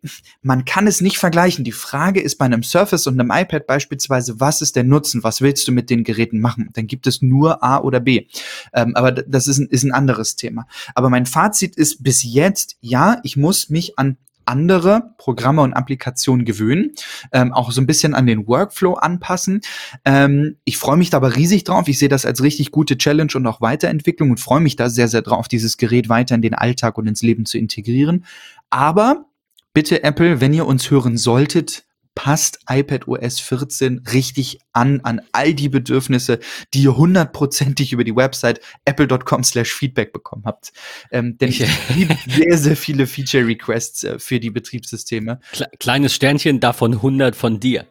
man kann es nicht vergleichen. Die Frage ist bei einem Surface und einem iPad beispielsweise, was ist der Nutzen? Was willst du mit den Geräten machen? Dann gibt es nur A oder B. Ähm, aber das ist ein, ist ein anderes Thema. Aber mein Fazit ist bis bis jetzt, ja, ich muss mich an andere Programme und Applikationen gewöhnen, ähm, auch so ein bisschen an den Workflow anpassen. Ähm, ich freue mich da aber riesig drauf. Ich sehe das als richtig gute Challenge und auch Weiterentwicklung und freue mich da sehr, sehr drauf, dieses Gerät weiter in den Alltag und ins Leben zu integrieren. Aber bitte Apple, wenn ihr uns hören solltet, passt iPad OS 14 richtig an, an all die Bedürfnisse, die ihr hundertprozentig über die Website apple.com slash feedback bekommen habt. Ähm, denn ich liebe sehr, sehr viele Feature-Requests äh, für die Betriebssysteme. Kleines Sternchen, davon 100 von dir.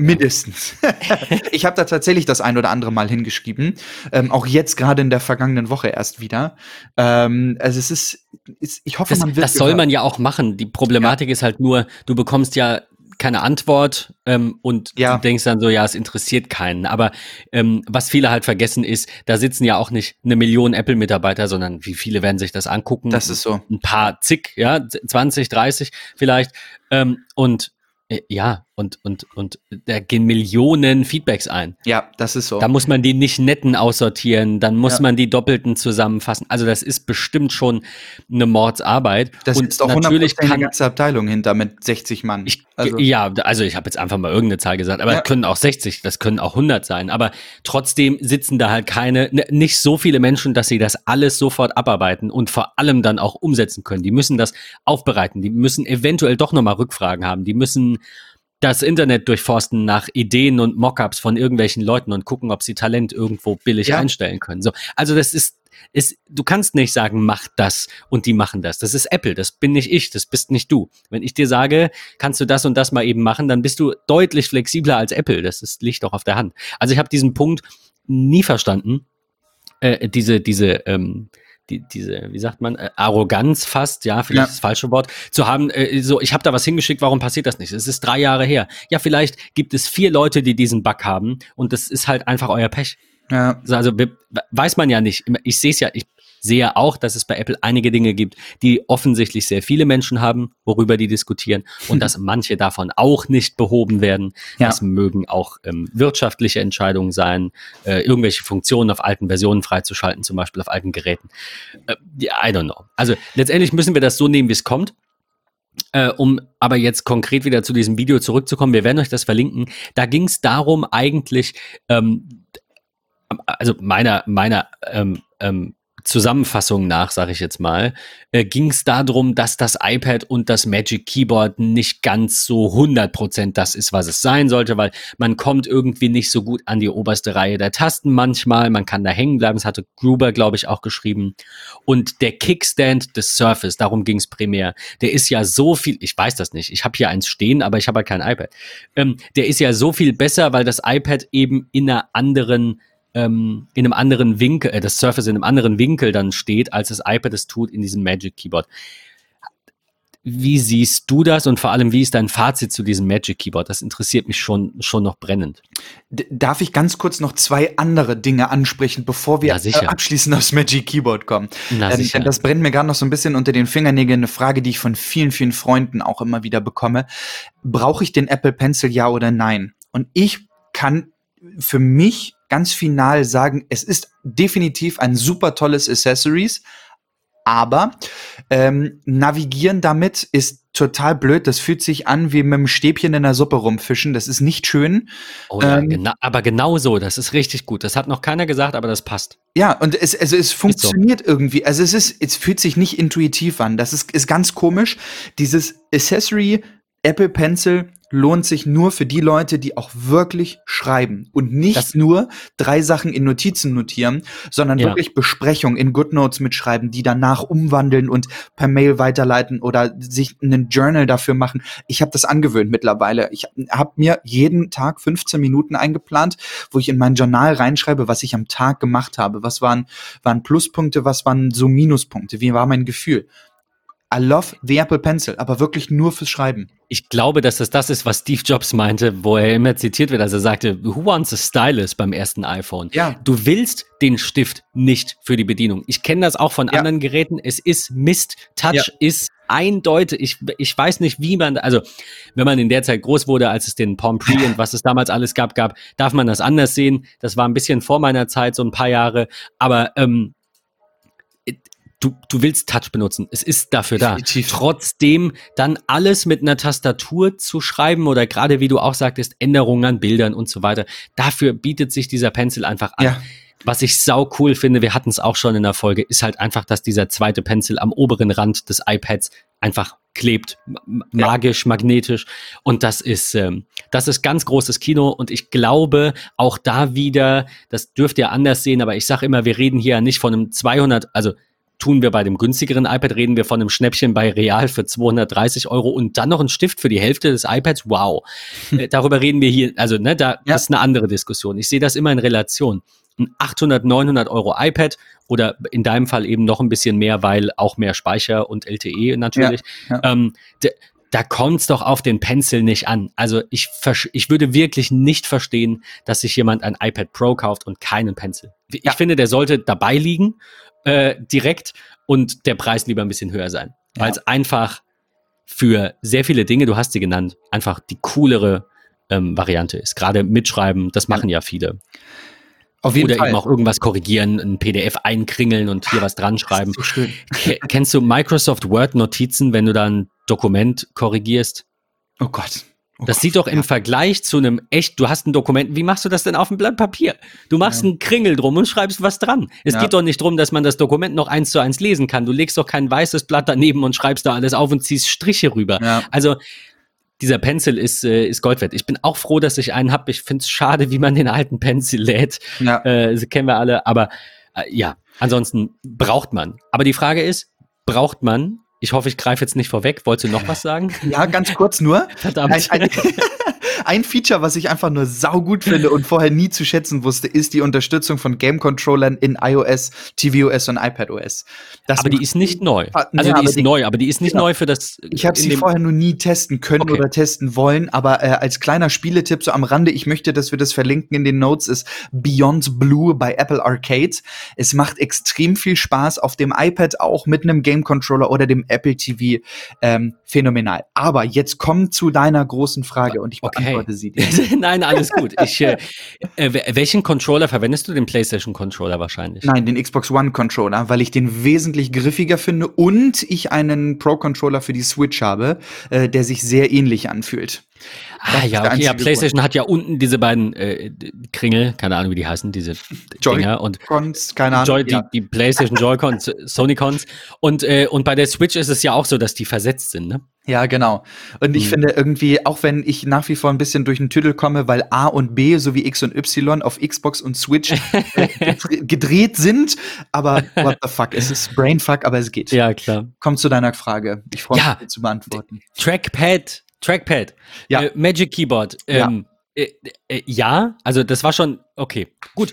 Mindestens. ich habe da tatsächlich das ein oder andere Mal hingeschrieben. Ähm, auch jetzt gerade in der vergangenen Woche erst wieder. Ähm, also es ist, ist ich hoffe, das, man wird. Das soll man ja auch machen. Die Problematik ja. ist halt nur, du bekommst ja keine Antwort ähm, und ja. du denkst dann so, ja, es interessiert keinen. Aber ähm, was viele halt vergessen ist, da sitzen ja auch nicht eine Million Apple-Mitarbeiter, sondern wie viele werden sich das angucken? Das ist so. Ein paar zig, ja, 20, 30 vielleicht. Ähm, und äh, ja, und, und, und da gehen Millionen Feedbacks ein. Ja, das ist so. Da muss man die nicht netten aussortieren, dann muss ja. man die doppelten zusammenfassen. Also das ist bestimmt schon eine Mordsarbeit. Das und ist auch natürlich kann eine ganze Abteilung hinter mit 60 Mann. Ich, also. Ja, also ich habe jetzt einfach mal irgendeine Zahl gesagt, aber ja. können auch 60, das können auch 100 sein. Aber trotzdem sitzen da halt keine, nicht so viele Menschen, dass sie das alles sofort abarbeiten und vor allem dann auch umsetzen können. Die müssen das aufbereiten, die müssen eventuell doch nochmal Rückfragen haben, die müssen das Internet durchforsten nach Ideen und Mockups von irgendwelchen Leuten und gucken, ob sie Talent irgendwo billig ja. einstellen können. So, also das ist, ist, du kannst nicht sagen, mach das und die machen das. Das ist Apple, das bin nicht ich, das bist nicht du. Wenn ich dir sage, kannst du das und das mal eben machen, dann bist du deutlich flexibler als Apple. Das ist, liegt doch auf der Hand. Also ich habe diesen Punkt nie verstanden. Äh, diese, diese, ähm, die, diese, wie sagt man, äh, Arroganz fast, ja, vielleicht ja. das falsche Wort, zu haben, äh, so, ich habe da was hingeschickt, warum passiert das nicht? Es ist drei Jahre her. Ja, vielleicht gibt es vier Leute, die diesen Bug haben und das ist halt einfach euer Pech. Ja. Also weiß man ja nicht. Ich sehe es ja, ich sehe auch, dass es bei Apple einige Dinge gibt, die offensichtlich sehr viele Menschen haben, worüber die diskutieren und dass manche davon auch nicht behoben werden. Ja. Das mögen auch ähm, wirtschaftliche Entscheidungen sein, äh, irgendwelche Funktionen auf alten Versionen freizuschalten, zum Beispiel auf alten Geräten. Äh, I don't know. Also letztendlich müssen wir das so nehmen, wie es kommt. Äh, um aber jetzt konkret wieder zu diesem Video zurückzukommen, wir werden euch das verlinken. Da ging es darum, eigentlich, ähm, also meiner, meiner ähm, ähm, Zusammenfassung nach, sage ich jetzt mal, äh, ging es darum, dass das iPad und das Magic Keyboard nicht ganz so 100% das ist, was es sein sollte, weil man kommt irgendwie nicht so gut an die oberste Reihe der Tasten manchmal, man kann da hängen bleiben, das hatte Gruber, glaube ich, auch geschrieben. Und der Kickstand des Surface, darum ging es primär, der ist ja so viel, ich weiß das nicht, ich habe hier eins stehen, aber ich habe halt kein iPad. Ähm, der ist ja so viel besser, weil das iPad eben in einer anderen ähm, in einem anderen Winkel, äh, das Surface in einem anderen Winkel dann steht, als das iPad es tut in diesem Magic Keyboard. Wie siehst du das und vor allem, wie ist dein Fazit zu diesem Magic Keyboard? Das interessiert mich schon, schon noch brennend. D darf ich ganz kurz noch zwei andere Dinge ansprechen, bevor wir äh, abschließend aufs Magic Keyboard kommen? Na, ähm, sicher. Das brennt mir gerade noch so ein bisschen unter den Fingernägeln. Eine Frage, die ich von vielen, vielen Freunden auch immer wieder bekomme. Brauche ich den Apple Pencil, ja oder nein? Und ich kann für mich ganz final sagen, es ist definitiv ein super tolles Accessories, aber ähm, navigieren damit ist total blöd. Das fühlt sich an wie mit einem Stäbchen in der Suppe rumfischen. Das ist nicht schön. Oh ja, ähm, gena aber genau so. Das ist richtig gut. Das hat noch keiner gesagt, aber das passt. Ja, und es, also es funktioniert so. irgendwie. Also es ist, es fühlt sich nicht intuitiv an. Das ist, ist ganz komisch. Dieses Accessory Apple Pencil lohnt sich nur für die Leute, die auch wirklich schreiben und nicht das nur drei Sachen in Notizen notieren, sondern ja. wirklich Besprechungen in GoodNotes mitschreiben, die danach umwandeln und per Mail weiterleiten oder sich einen Journal dafür machen. Ich habe das angewöhnt mittlerweile. Ich habe mir jeden Tag 15 Minuten eingeplant, wo ich in mein Journal reinschreibe, was ich am Tag gemacht habe. Was waren, waren Pluspunkte, was waren so Minuspunkte, wie war mein Gefühl. I love the Apple Pencil, aber wirklich nur fürs Schreiben. Ich glaube, dass das das ist, was Steve Jobs meinte, wo er immer zitiert wird, als er sagte, who wants a stylus beim ersten iPhone? Ja. Du willst den Stift nicht für die Bedienung. Ich kenne das auch von ja. anderen Geräten. Es ist Mist. Touch ja. ist eindeutig. Ich, ich weiß nicht, wie man, also wenn man in der Zeit groß wurde, als es den Palm Pre und was es damals alles gab, gab, darf man das anders sehen. Das war ein bisschen vor meiner Zeit, so ein paar Jahre. Aber ähm, du, du willst Touch benutzen. Es ist dafür Definitiv. da. Trotzdem dann alles mit einer Tastatur zu schreiben oder gerade wie du auch sagtest, Änderungen an Bildern und so weiter. Dafür bietet sich dieser Pencil einfach an. Ja. Was ich sau cool finde, wir hatten es auch schon in der Folge, ist halt einfach, dass dieser zweite Pencil am oberen Rand des iPads einfach klebt, magisch, ja. magnetisch. Und das ist, ähm, das ist ganz großes Kino. Und ich glaube, auch da wieder, das dürft ihr anders sehen, aber ich sage immer, wir reden hier nicht von einem 200, also tun wir bei dem günstigeren iPad, reden wir von einem Schnäppchen bei Real für 230 Euro und dann noch ein Stift für die Hälfte des iPads. Wow. Äh, darüber reden wir hier, also ne, da ja. ist eine andere Diskussion. Ich sehe das immer in Relation. Ein 800, 900 Euro iPad oder in deinem Fall eben noch ein bisschen mehr, weil auch mehr Speicher und LTE natürlich. Ja, ja. Ähm, da kommt es doch auf den Pencil nicht an. Also ich, ich würde wirklich nicht verstehen, dass sich jemand ein iPad Pro kauft und keinen Pencil. Ich ja. finde, der sollte dabei liegen äh, direkt und der Preis lieber ein bisschen höher sein. Ja. Weil es einfach für sehr viele Dinge, du hast sie genannt, einfach die coolere ähm, Variante ist. Gerade mitschreiben, das machen ja, viele. Auf jeden Oder Fall. eben auch irgendwas korrigieren, ein PDF einkringeln und hier was dran schreiben. So schön. Kennst du Microsoft Word Notizen, wenn du da ein Dokument korrigierst? Oh Gott. Oh das Gott, sieht doch im Vergleich zu einem echt, du hast ein Dokument, wie machst du das denn auf einem Blatt Papier? Du machst ja. einen Kringel drum und schreibst was dran. Es ja. geht doch nicht drum, dass man das Dokument noch eins zu eins lesen kann. Du legst doch kein weißes Blatt daneben und schreibst da alles auf und ziehst Striche rüber. Ja. Also dieser Pencil ist, äh, ist Gold wert. Ich bin auch froh, dass ich einen habe. Ich finde es schade, wie man den alten Pencil lädt. Ja. Äh, das kennen wir alle. Aber äh, ja, ansonsten braucht man. Aber die Frage ist, braucht man ich hoffe, ich greife jetzt nicht vorweg. Wolltest du noch was sagen? Ja, ganz kurz nur. Verdammt. Ein, ein, ein Feature, was ich einfach nur saugut finde und vorher nie zu schätzen wusste, ist die Unterstützung von Game-Controllern in iOS, tvOS und iPadOS. Das aber die ist nicht neu. Ah, also ja, die ist die, neu, aber die ist nicht genau. neu für das. Ich habe sie vorher nur nie testen können okay. oder testen wollen, aber äh, als kleiner Spieletipp so am Rande, ich möchte, dass wir das verlinken in den Notes, ist Beyond Blue bei Apple Arcade. Es macht extrem viel Spaß auf dem iPad auch mit einem Game-Controller oder dem Apple TV. Ähm, phänomenal. Aber jetzt komm zu deiner großen Frage und ich okay beantworte sie dir. Nein, alles gut. Ich, äh, äh, welchen Controller verwendest du? Den PlayStation Controller wahrscheinlich? Nein, den Xbox One Controller, weil ich den wesentlich griffiger finde und ich einen Pro Controller für die Switch habe, äh, der sich sehr ähnlich anfühlt. Ah ja, okay, ja, PlayStation Grund. hat ja unten diese beiden äh, Kringel, keine Ahnung, wie die heißen, diese Joy Dinger und Cons, keine Ahnung. Joy, die, die, PlayStation Joy-Cons, Sony-Cons und äh, und bei der Switch ist es ja auch so, dass die versetzt sind, ne? Ja, genau. Und ich hm. finde irgendwie, auch wenn ich nach wie vor ein bisschen durch den Tüdel komme, weil A und B sowie X und Y auf Xbox und Switch äh, gedreht sind, aber what the fuck, es ist Brainfuck, aber es geht. Ja, klar. Kommt zu deiner Frage. Ich freue mich, ja, zu beantworten. Trackpad Trackpad, ja. Äh, Magic Keyboard. Ähm, ja. Äh, äh, ja, also das war schon okay. Gut,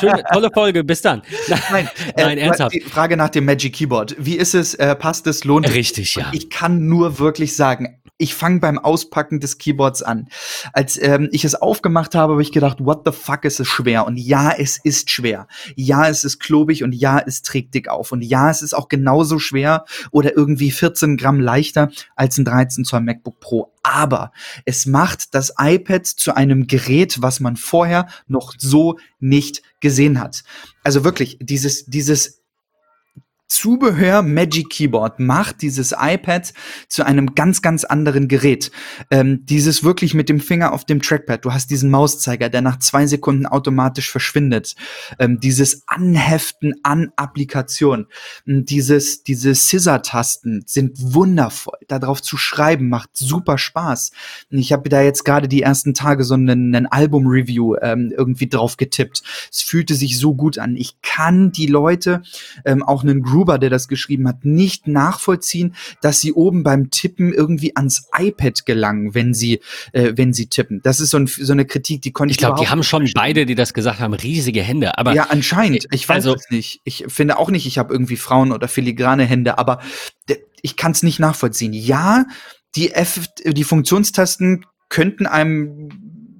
schöne, tolle Folge. Bis dann. Nein, nein, äh, ernsthaft. Die Frage nach dem Magic Keyboard. Wie ist es? Äh, passt es? Lohnt es? Richtig, ja. Ich kann nur wirklich sagen, ich fange beim Auspacken des Keyboards an. Als ähm, ich es aufgemacht habe, habe ich gedacht, what the fuck ist es schwer? Und ja, es ist schwer. Ja, es ist klobig und ja, es trägt dick auf. Und ja, es ist auch genauso schwer oder irgendwie 14 Gramm leichter als ein 13 Zoll MacBook Pro. Aber es macht das iPad zu einem Gerät, was man vorher noch so nicht gesehen hat. Also wirklich, dieses, dieses Zubehör Magic Keyboard macht dieses iPad zu einem ganz, ganz anderen Gerät. Ähm, dieses wirklich mit dem Finger auf dem Trackpad. Du hast diesen Mauszeiger, der nach zwei Sekunden automatisch verschwindet. Ähm, dieses Anheften an Applikation. Ähm, dieses, diese Scissor-Tasten sind wundervoll. Darauf zu schreiben macht super Spaß. Ich habe da jetzt gerade die ersten Tage so einen, einen Album-Review ähm, irgendwie drauf getippt. Es fühlte sich so gut an. Ich kann die Leute ähm, auch einen Gruber, der das geschrieben hat, nicht nachvollziehen, dass sie oben beim Tippen irgendwie ans iPad gelangen, wenn sie, äh, wenn sie tippen. Das ist so, ein, so eine Kritik, die konnte ich. Ich glaube, die haben schon verstehen. beide, die das gesagt haben, riesige Hände. Aber ja, anscheinend. Äh, ich weiß also, es nicht. Ich finde auch nicht, ich habe irgendwie Frauen oder filigrane Hände, aber ich kann es nicht nachvollziehen. Ja, die F, die Funktionstasten könnten einem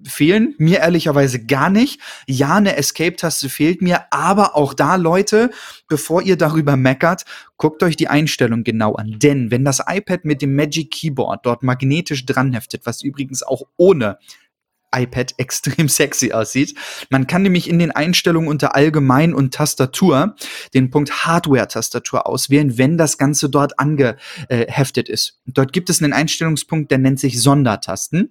fehlen. Mir ehrlicherweise gar nicht. Ja, eine Escape-Taste fehlt mir, aber auch da, Leute, bevor ihr darüber meckert, guckt euch die Einstellung genau an. Denn wenn das iPad mit dem Magic Keyboard dort magnetisch dran heftet, was übrigens auch ohne iPad extrem sexy aussieht. Man kann nämlich in den Einstellungen unter Allgemein und Tastatur den Punkt Hardware-Tastatur auswählen, wenn das Ganze dort angeheftet ist. Dort gibt es einen Einstellungspunkt, der nennt sich Sondertasten,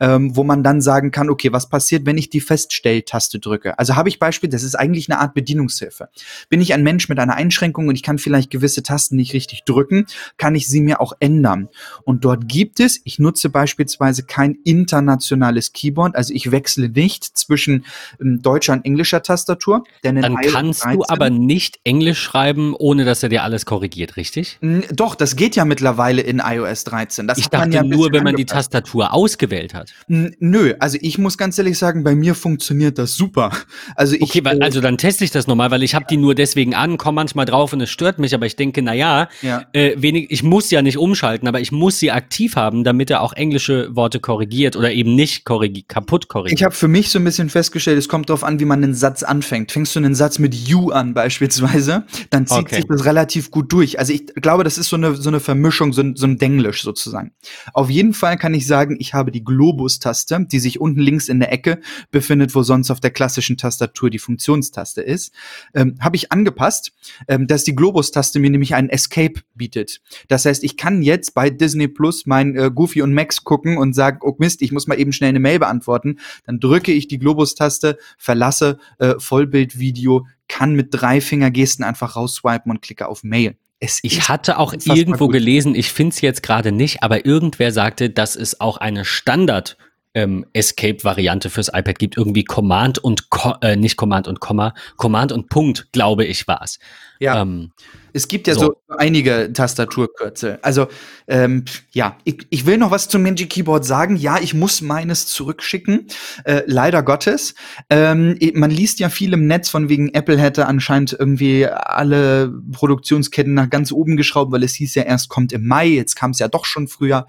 ähm, wo man dann sagen kann, okay, was passiert, wenn ich die Feststelltaste drücke? Also habe ich Beispiel, das ist eigentlich eine Art Bedienungshilfe. Bin ich ein Mensch mit einer Einschränkung und ich kann vielleicht gewisse Tasten nicht richtig drücken, kann ich sie mir auch ändern. Und dort gibt es, ich nutze beispielsweise kein internationales Keyboard, Keyboard. Also ich wechsle nicht zwischen ähm, deutscher und englischer Tastatur. Denn Dann kannst du aber nicht Englisch schreiben, ohne dass er dir alles korrigiert, richtig? Doch, das geht ja mittlerweile in iOS 13. Das ich dachte ja nur, wenn man angepasst. die Tastatur ausgewählt hat. Nö, also ich muss ganz ehrlich sagen, bei mir funktioniert das super. Also ich, okay, weil, äh, also dann teste ich das nochmal, weil ich habe die nur deswegen an, komme manchmal drauf und es stört mich, aber ich denke, naja, ja. äh, wenig, ich muss ja nicht umschalten, aber ich muss sie aktiv haben, damit er auch englische Worte korrigiert oder eben nicht korrigiert kaputt korrigiert. Ich habe für mich so ein bisschen festgestellt, es kommt darauf an, wie man einen Satz anfängt. Fängst du einen Satz mit you an beispielsweise, dann zieht okay. sich das relativ gut durch. Also ich glaube, das ist so eine, so eine Vermischung, so ein, so ein Denglisch sozusagen. Auf jeden Fall kann ich sagen, ich habe die Globus-Taste, die sich unten links in der Ecke befindet, wo sonst auf der klassischen Tastatur die Funktionstaste ist, ähm, habe ich angepasst, ähm, dass die Globus-Taste mir nämlich einen Escape bietet. Das heißt, ich kann jetzt bei Disney Plus mein äh, Goofy und Max gucken und sagen, oh Mist, ich muss mal eben schnell eine Mail beantworten beantworten. Dann drücke ich die Globus-Taste, verlasse äh, Vollbildvideo, kann mit drei Fingergesten einfach rausswipen und klicke auf Mail. Es ich hatte auch irgendwo gut. gelesen, ich finde es jetzt gerade nicht, aber irgendwer sagte, dass es auch eine Standard ähm, Escape-Variante fürs iPad gibt. Irgendwie Command und Co äh, nicht Command und Komma, Command und Punkt, glaube ich, war es. Ja. Ähm, es gibt ja so, so einige Tastaturkürzel. Also, ähm, ja, ich, ich will noch was zum Magic Keyboard sagen. Ja, ich muss meines zurückschicken. Äh, leider Gottes. Ähm, man liest ja viel im Netz von wegen, Apple hätte anscheinend irgendwie alle Produktionsketten nach ganz oben geschraubt, weil es hieß ja erst kommt im Mai, jetzt kam es ja doch schon früher.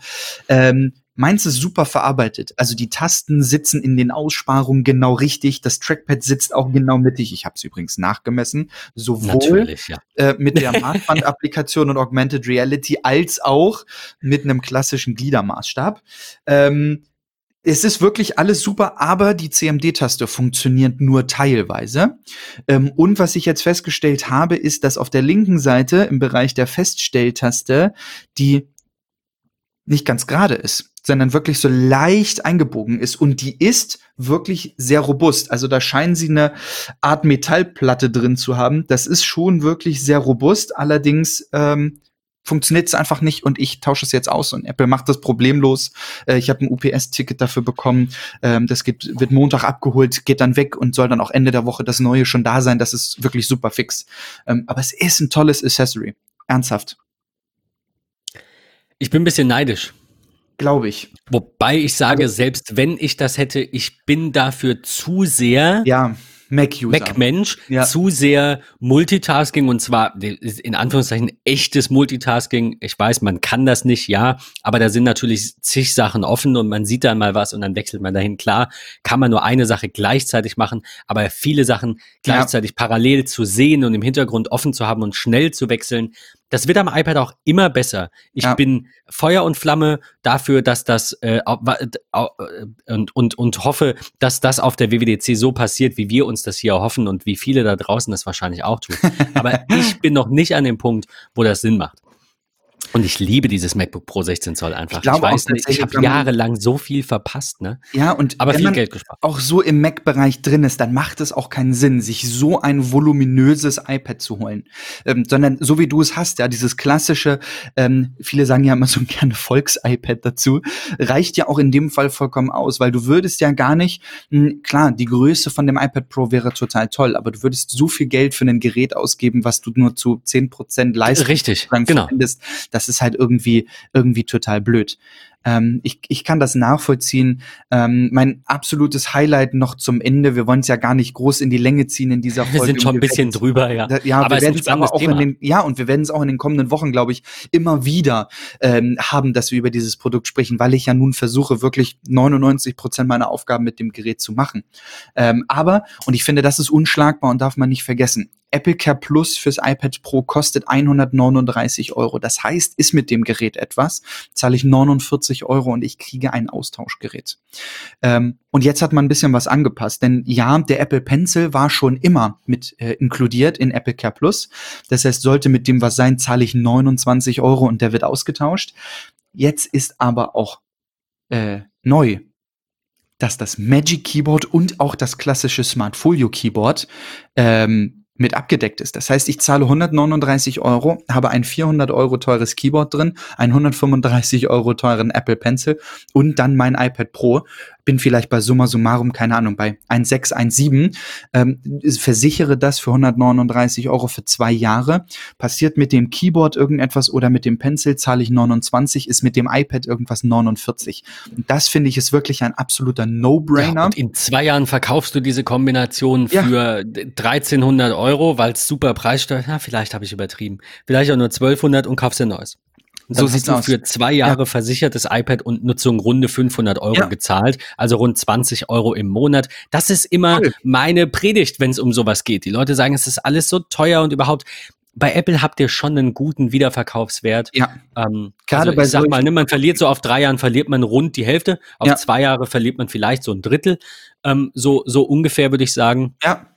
Ähm, Meins ist super verarbeitet. Also die Tasten sitzen in den Aussparungen genau richtig. Das Trackpad sitzt auch genau mittig. Ich habe es übrigens nachgemessen. Sowohl ja. äh, mit der Maßband-Applikation und Augmented Reality als auch mit einem klassischen Gliedermaßstab. Ähm, es ist wirklich alles super, aber die CMD-Taste funktioniert nur teilweise. Ähm, und was ich jetzt festgestellt habe, ist, dass auf der linken Seite im Bereich der Feststelltaste die nicht ganz gerade ist. Sondern wirklich so leicht eingebogen ist. Und die ist wirklich sehr robust. Also da scheinen sie eine Art Metallplatte drin zu haben. Das ist schon wirklich sehr robust. Allerdings ähm, funktioniert es einfach nicht und ich tausche es jetzt aus und Apple macht das problemlos. Äh, ich habe ein UPS-Ticket dafür bekommen. Ähm, das geht, wird Montag abgeholt, geht dann weg und soll dann auch Ende der Woche das Neue schon da sein. Das ist wirklich super fix. Ähm, aber es ist ein tolles Accessory. Ernsthaft. Ich bin ein bisschen neidisch. Glaube ich. Wobei ich sage, also, selbst wenn ich das hätte, ich bin dafür zu sehr. Ja Mac-User. Mac-Mensch ja. zu sehr Multitasking und zwar in Anführungszeichen echtes Multitasking. Ich weiß, man kann das nicht, ja, aber da sind natürlich zig Sachen offen und man sieht dann mal was und dann wechselt man dahin. Klar, kann man nur eine Sache gleichzeitig machen, aber viele Sachen gleichzeitig ja. parallel zu sehen und im Hintergrund offen zu haben und schnell zu wechseln, das wird am iPad auch immer besser. Ich ja. bin Feuer und Flamme dafür, dass das äh, und, und, und hoffe, dass das auf der WWDC so passiert, wie wir uns das hier hoffen und wie viele da draußen das wahrscheinlich auch tun. Aber ich bin noch nicht an dem Punkt, wo das Sinn macht. Und ich liebe dieses MacBook Pro 16 Zoll einfach. Ich, ich weiß nicht, ich habe jahrelang so viel verpasst, ne? Ja, und aber viel Geld gespart. Auch so im Mac-Bereich drin ist, dann macht es auch keinen Sinn, sich so ein voluminöses iPad zu holen. Ähm, sondern so wie du es hast, ja, dieses klassische, ähm, viele sagen ja immer so gerne Volks-iPad dazu, reicht ja auch in dem Fall vollkommen aus, weil du würdest ja gar nicht, mh, hm, klar, die Größe von dem iPad Pro wäre total toll, aber du würdest so viel Geld für ein Gerät ausgeben, was du nur zu 10% Leistung Richtig, genau. Findest, das ist halt irgendwie, irgendwie total blöd. Ähm, ich, ich kann das nachvollziehen. Ähm, mein absolutes Highlight noch zum Ende. Wir wollen es ja gar nicht groß in die Länge ziehen in dieser Folge. Wir sind schon ein bisschen drüber, ja. Da, ja, aber wir werden es aber auch Thema. in den, ja, und wir werden es auch in den kommenden Wochen, glaube ich, immer wieder ähm, haben, dass wir über dieses Produkt sprechen, weil ich ja nun versuche, wirklich 99 Prozent meiner Aufgaben mit dem Gerät zu machen. Ähm, aber, und ich finde, das ist unschlagbar und darf man nicht vergessen. Apple Care Plus fürs iPad Pro kostet 139 Euro. Das heißt, ist mit dem Gerät etwas, zahle ich 49 Euro und ich kriege ein Austauschgerät. Ähm, und jetzt hat man ein bisschen was angepasst, denn ja, der Apple Pencil war schon immer mit äh, inkludiert in Apple Care Plus. Das heißt, sollte mit dem was sein, zahle ich 29 Euro und der wird ausgetauscht. Jetzt ist aber auch äh, neu, dass das Magic Keyboard und auch das klassische Smart Folio Keyboard ähm, mit abgedeckt ist. Das heißt, ich zahle 139 Euro, habe ein 400 Euro teures Keyboard drin, einen 135 Euro teuren Apple Pencil und dann mein iPad Pro bin vielleicht bei summa summarum, keine Ahnung, bei 1,6, 1,7, ähm, versichere das für 139 Euro für zwei Jahre. Passiert mit dem Keyboard irgendetwas oder mit dem Pencil zahle ich 29, ist mit dem iPad irgendwas 49. Und das finde ich ist wirklich ein absoluter No-Brainer. Ja, und in zwei Jahren verkaufst du diese Kombination für ja. 1300 Euro, weil es super preissteuer, ja, vielleicht habe ich übertrieben, vielleicht auch nur 1200 und kaufst dir neues. Und so du aus. für zwei Jahre ja. versichertes iPad und Nutzung runde 500 Euro ja. gezahlt, also rund 20 Euro im Monat. Das ist immer cool. meine Predigt, wenn es um sowas geht. Die Leute sagen, es ist alles so teuer und überhaupt. Bei Apple habt ihr schon einen guten Wiederverkaufswert. Ja. Ähm, Gerade also bei ich sag mal, ne, man verliert so auf drei Jahren verliert man rund die Hälfte, auf ja. zwei Jahre verliert man vielleicht so ein Drittel. Ähm, so, so ungefähr würde ich sagen. Ja.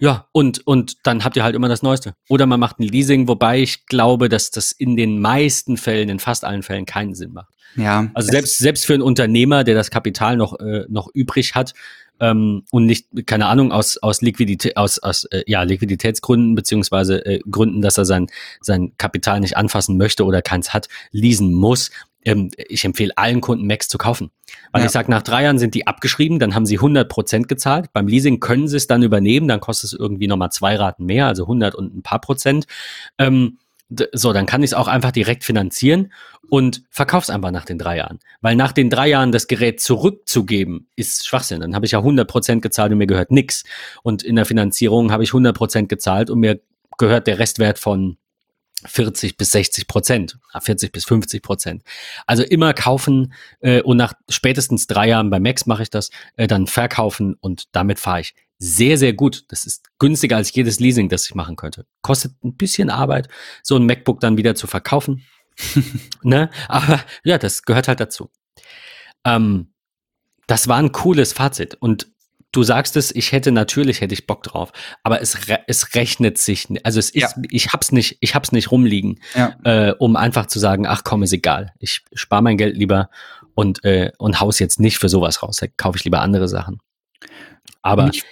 Ja, und, und dann habt ihr halt immer das Neueste. Oder man macht ein Leasing, wobei ich glaube, dass das in den meisten Fällen, in fast allen Fällen keinen Sinn macht. Ja. Also selbst, selbst für einen Unternehmer, der das Kapital noch, äh, noch übrig hat, ähm, und nicht, keine Ahnung, aus, aus Liquidität, aus, aus äh, ja, Liquiditätsgründen, beziehungsweise äh, Gründen, dass er sein, sein Kapital nicht anfassen möchte oder keins hat, leasen muss, ähm, ich empfehle allen Kunden Macs zu kaufen. Weil ja. ich sage, nach drei Jahren sind die abgeschrieben, dann haben sie 100 Prozent gezahlt. Beim Leasing können sie es dann übernehmen, dann kostet es irgendwie nochmal zwei Raten mehr, also 100 und ein paar Prozent. Ähm, so, dann kann ich es auch einfach direkt finanzieren und verkauf's einfach nach den drei Jahren. Weil nach den drei Jahren das Gerät zurückzugeben, ist Schwachsinn. Dann habe ich ja 100 Prozent gezahlt und mir gehört nix. Und in der Finanzierung habe ich 100 Prozent gezahlt und mir gehört der Restwert von 40 bis 60 Prozent, 40 bis 50 Prozent. Also immer kaufen äh, und nach spätestens drei Jahren bei Max mache ich das, äh, dann verkaufen und damit fahre ich sehr, sehr gut. Das ist günstiger als jedes Leasing, das ich machen könnte. Kostet ein bisschen Arbeit, so ein MacBook dann wieder zu verkaufen. ne? Aber ja, das gehört halt dazu. Ähm, das war ein cooles Fazit und du sagst es, ich hätte natürlich hätte ich Bock drauf, aber es, re es rechnet sich, also es ist, ja. ich hab's nicht, ich hab's nicht rumliegen, ja. äh, um einfach zu sagen, ach komm, ist egal, ich spare mein Geld lieber und, äh, und haus jetzt nicht für sowas raus. Da kaufe ich lieber andere Sachen. Aber ich,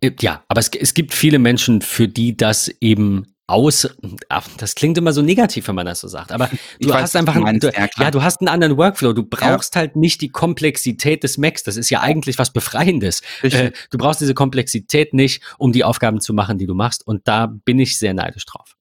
äh, ja, aber es, es gibt viele Menschen, für die das eben aus, das klingt immer so negativ, wenn man das so sagt, aber du weiß, hast einfach, einen, du, ja, du hast einen anderen Workflow, du brauchst ja. halt nicht die Komplexität des Macs, das ist ja eigentlich was Befreiendes. Äh, du brauchst diese Komplexität nicht, um die Aufgaben zu machen, die du machst und da bin ich sehr neidisch drauf.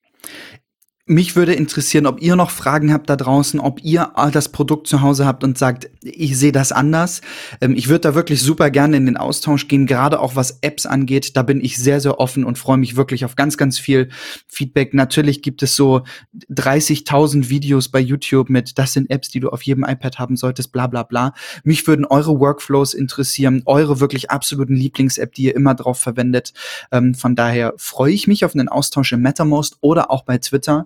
Mich würde interessieren, ob ihr noch Fragen habt da draußen, ob ihr das Produkt zu Hause habt und sagt, ich sehe das anders. Ähm, ich würde da wirklich super gerne in den Austausch gehen, gerade auch was Apps angeht. Da bin ich sehr, sehr offen und freue mich wirklich auf ganz, ganz viel Feedback. Natürlich gibt es so 30.000 Videos bei YouTube mit, das sind Apps, die du auf jedem iPad haben solltest, bla bla bla. Mich würden eure Workflows interessieren, eure wirklich absoluten Lieblings-App, die ihr immer drauf verwendet. Ähm, von daher freue ich mich auf einen Austausch im MetaMost oder auch bei Twitter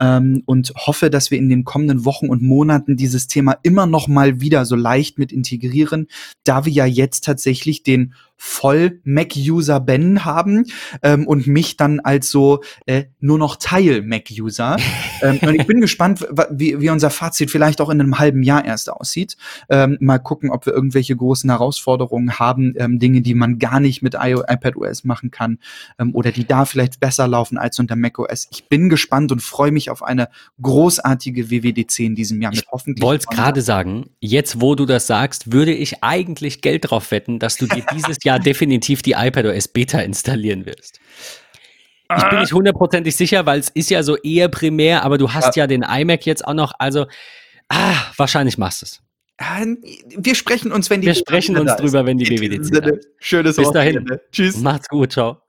ähm, und hoffe, dass wir in den kommenden Wochen und Monaten dieses Thema immer noch mal wieder so leicht mit integrieren, da wir ja jetzt tatsächlich den voll Mac-User Ben haben ähm, und mich dann als so äh, nur noch Teil Mac-User. ähm, und ich bin gespannt, wie, wie unser Fazit vielleicht auch in einem halben Jahr erst aussieht. Ähm, mal gucken, ob wir irgendwelche großen Herausforderungen haben, ähm, Dinge, die man gar nicht mit iPadOS machen kann ähm, oder die da vielleicht besser laufen als unter macOS. Ich bin gespannt und freue mich auf eine großartige WWDC in diesem Jahr mit hoffentlich. Ich wollte gerade sagen, jetzt wo du das sagst, würde ich eigentlich Geld drauf wetten, dass du dir dieses Jahr definitiv die iPadOS Beta installieren wirst. Ich bin nicht hundertprozentig sicher, weil es ist ja so eher primär, aber du hast ja, ja den iMac jetzt auch noch, also ah, wahrscheinlich machst du es. Wir sprechen uns, wenn die Wir sprechen uns drüber, wenn die WWDC ist. Schönes Bis dahin. Tschüss. Macht's gut, ciao.